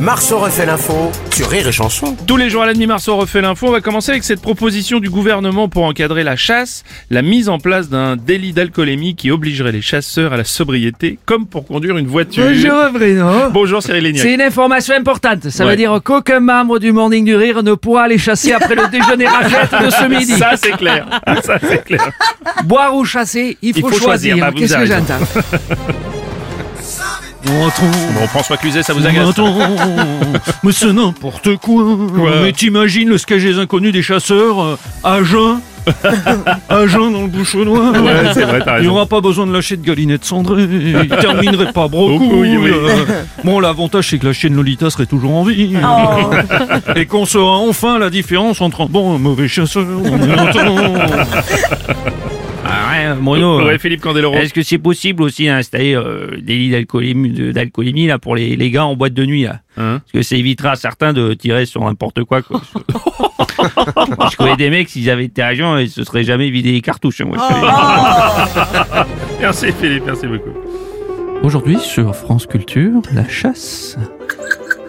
Marceau refait l'info sur Rire et Chanson. Tous les jours à la demi Marceau refait l'info. On va commencer avec cette proposition du gouvernement pour encadrer la chasse, la mise en place d'un délit d'alcoolémie qui obligerait les chasseurs à la sobriété, comme pour conduire une voiture. Bonjour Bruno. Bonjour Cyril Lignac. C'est une information importante. Ça Ouais. veut dire qu'aucun membre du Morning du Rire ne pourra aller chasser après le déjeuner raclette de ce midi. Ça c'est clair. Ça c'est clair. Boire ou chasser, il faut, faut choisir. Bah, vous Qu'est-ce que j'entends? Bon François Cluzet, ça vous agace Attends, mais c'est n'importe quoi. Mais t'imagines le sketch des inconnus des chasseurs euh, à jeun À jeun dans le bouchonnois Ouais, c'est vrai, t'as Il n'y aura pas besoin de lâcher de galinette cendrée. Il terminerait pas beaucoup. oui, oui. Bon, l'avantage, c'est que la chienne Lolita serait toujours en vie. Et qu'on saura enfin la différence entre un bon et un mauvais chasseur. Ouais, Bruno. Ouais, Philippe Candeloro. Est-ce que c'est possible aussi d'installer euh, des lits d'alcoolémie, là pour les, les gars en boîte de nuit là? Hein? Parce que ça évitera à certains de tirer sur n'importe quoi. quoi. je connais des mecs, s'ils avaient été agents, ils se seraient jamais vidé les cartouches. hein, moi, dis. Merci Philippe, merci beaucoup. Aujourd'hui, sur France Culture, la chasse.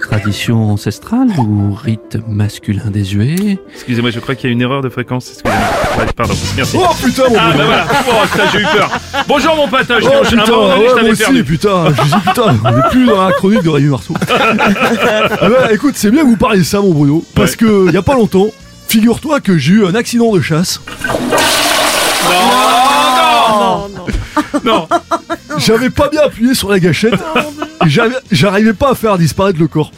Tradition ancestrale ou rite masculin désuet? Excusez-moi, je crois qu'il y a une erreur de fréquence. Excusez-moi. Ouais, pardon. Merci. Oh putain mon Ah bah voilà. Oh, putain, j'ai eu peur. Bonjour mon pote. Je Oh un putain, moment donné, je ouais, t'avais moi aussi, perdu. putain, je dis putain, on est plus dans la chronique de Rémi Marceau. ah bah écoute, c'est bien que vous parliez de ça mon Bruno, parce que y a pas longtemps, figure-toi que j'ai eu un accident de chasse. Non. J'avais pas bien appuyé sur la gâchette, et j'avais- j'arrivais pas à faire disparaître le corps.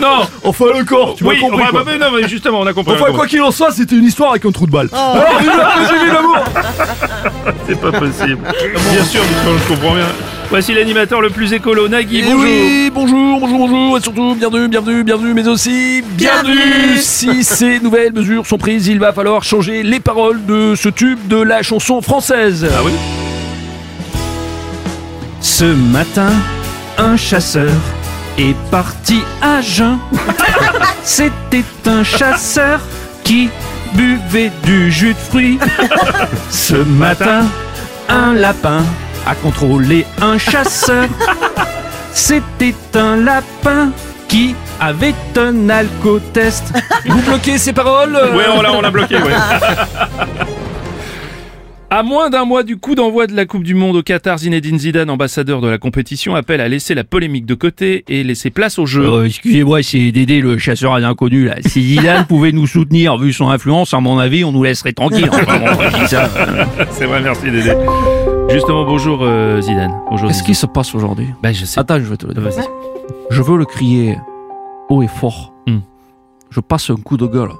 Non. Enfin le corps, tu m'as compris quoi. bah, non, mais justement, on a compris. Enfin quoi qu'il en soit, c'était une histoire avec un trou de balle. L'amour C'est pas possible. Bien sûr, je comprends bien. Voici l'animateur le plus écolo, Nagui. Eh Bonjour. oui, bonjour, bonjour, bonjour, et surtout bienvenue, bienvenue, bienvenue, mais aussi bienvenue. Si ces nouvelles mesures sont prises, il va falloir changer les paroles de ce tube de la chanson française. Ah oui Ce matin, un chasseur est parti à jeun. C'était un chasseur qui buvait du jus de fruits. Ce matin, un lapin a contrôlé un chasseur. C'était un lapin qui avait un alcotest. Vous bloquez ces paroles euh, Ouais, on l'a, on l'a bloqué, ouais. À moins d'un mois du coup d'envoi de la Coupe du Monde au Qatar, Zinedine Zidane, ambassadeur de la compétition, appelle à laisser la polémique de côté et laisser place au jeu. Euh, Excusez-moi, c'est Dédé le chasseur à l'inconnu là. Si Zidane pouvait nous soutenir vu son influence, à mon avis, on nous laisserait tranquille. C'est vrai, merci Dédé. Justement, bonjour euh, Zidane. Bonjour. Qu'est-ce qui se passe aujourd'hui Bah, je sais. Attends, je vais te le dire. Vas-y. Je veux le crier haut et fort. Hmm. Je passe un coup de gueule.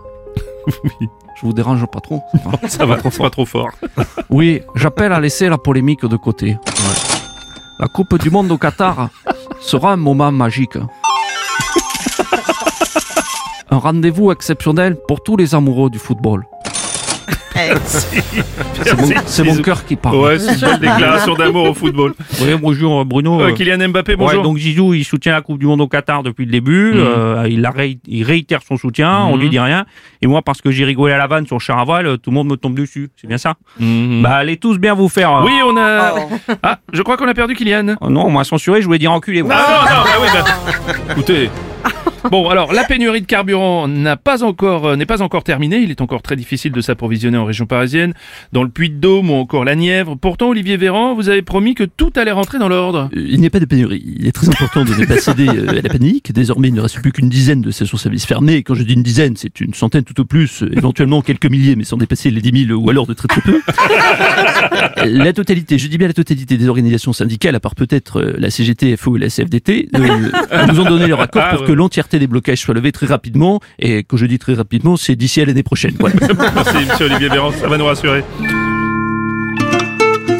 Oui. Je vous dérange pas trop. ça va Ça va trop fort, trop fort. Oui, j'appelle à laisser la polémique de côté. La Coupe du Monde au Qatar sera un moment magique. Un rendez-vous exceptionnel pour tous les amoureux du football. C'est mon, cœur qui parle. Ouais, c'est une belle déclaration d'amour au football. Oui, bonjour Bruno. Euh, Kylian Mbappé, bonjour. Ouais, donc Zizou, il soutient la Coupe du Monde au Qatar depuis le début. Mhm. Euh, il, a ré- il réitère son soutien, on Mhm. lui dit rien. Et moi, parce que j'ai rigolé à la vanne sur Charaval, euh, tout le monde me tombe dessus. C'est bien ça Mhm. Bah, allez tous bien vous faire. euh. oui, on a. Ah, je crois qu'on a perdu Kylian. Oh non, on m'a censuré, je voulais dire enculé. moi. Ah non, non, bah oui, bah, écoutez. Bon, alors la pénurie de carburant n'a pas encore euh, n'est pas encore terminée. Il est encore très difficile de s'approvisionner en région parisienne, dans le Puy-de-Dôme ou encore la Nièvre. Pourtant, Olivier Véran, vous avez promis que tout allait rentrer dans l'ordre. Euh, Il n'y a pas de pénurie. Il est très important de ne pas céder euh, à la panique. Désormais, il ne reste plus qu'une dizaine de stations-service fermées. Et quand je dis une dizaine, c'est une centaine tout au plus, éventuellement quelques milliers, mais sans dépasser les 10 000 ou alors de très très peu. la totalité, je dis bien la totalité des organisations syndicales, à part peut-être la CGT, FO et la CFDT, nous ont donné leur accord Ah, pour ouais. que l'entièreté des blocages soit levée très rapidement. Et quand je dis très rapidement, c'est d'ici à l'année prochaine. Voilà. Merci, monsieur Olivier Véran, ça va nous rassurer.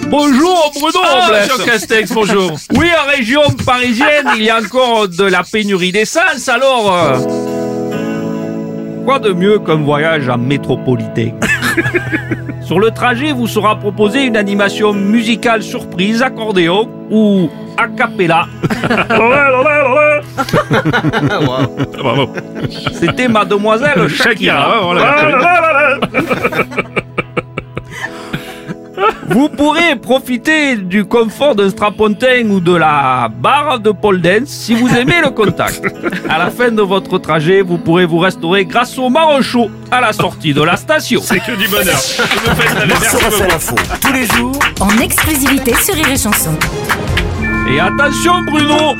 Bonjour Bruno Ah. Jean Castex, bonjour. Oui, en région parisienne, il y a encore de la pénurie d'essence, alors... euh, Quoi de mieux qu'un voyage en métropolitain? Sur le trajet, vous sera proposé une animation musicale surprise, accordéon ou a cappella. Bravo. C'était mademoiselle Shakira. Ah, Vous pourrez profiter du confort d'un strapontin ou de la barre de pole dance si vous aimez le contact. À la fin de votre trajet, vous pourrez vous restaurer grâce au marron chaud à la sortie de la station. C'est que du bonheur. Vous faites l'info tous les jours En exclusivité sur Rire et Chanson. Et attention Bruno,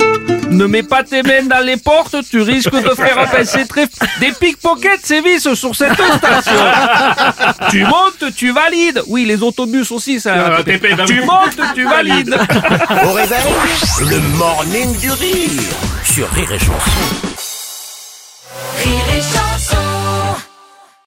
ne mets pas tes mains dans les portes, tu risques de faire passer très... Des pickpockets sévissent sur cette station. tu montes, tu valides. Oui, les autobus aussi, ça. Ah, tu montes, tu valides. au réveil. Le morning du rire sur Rire et Chanson.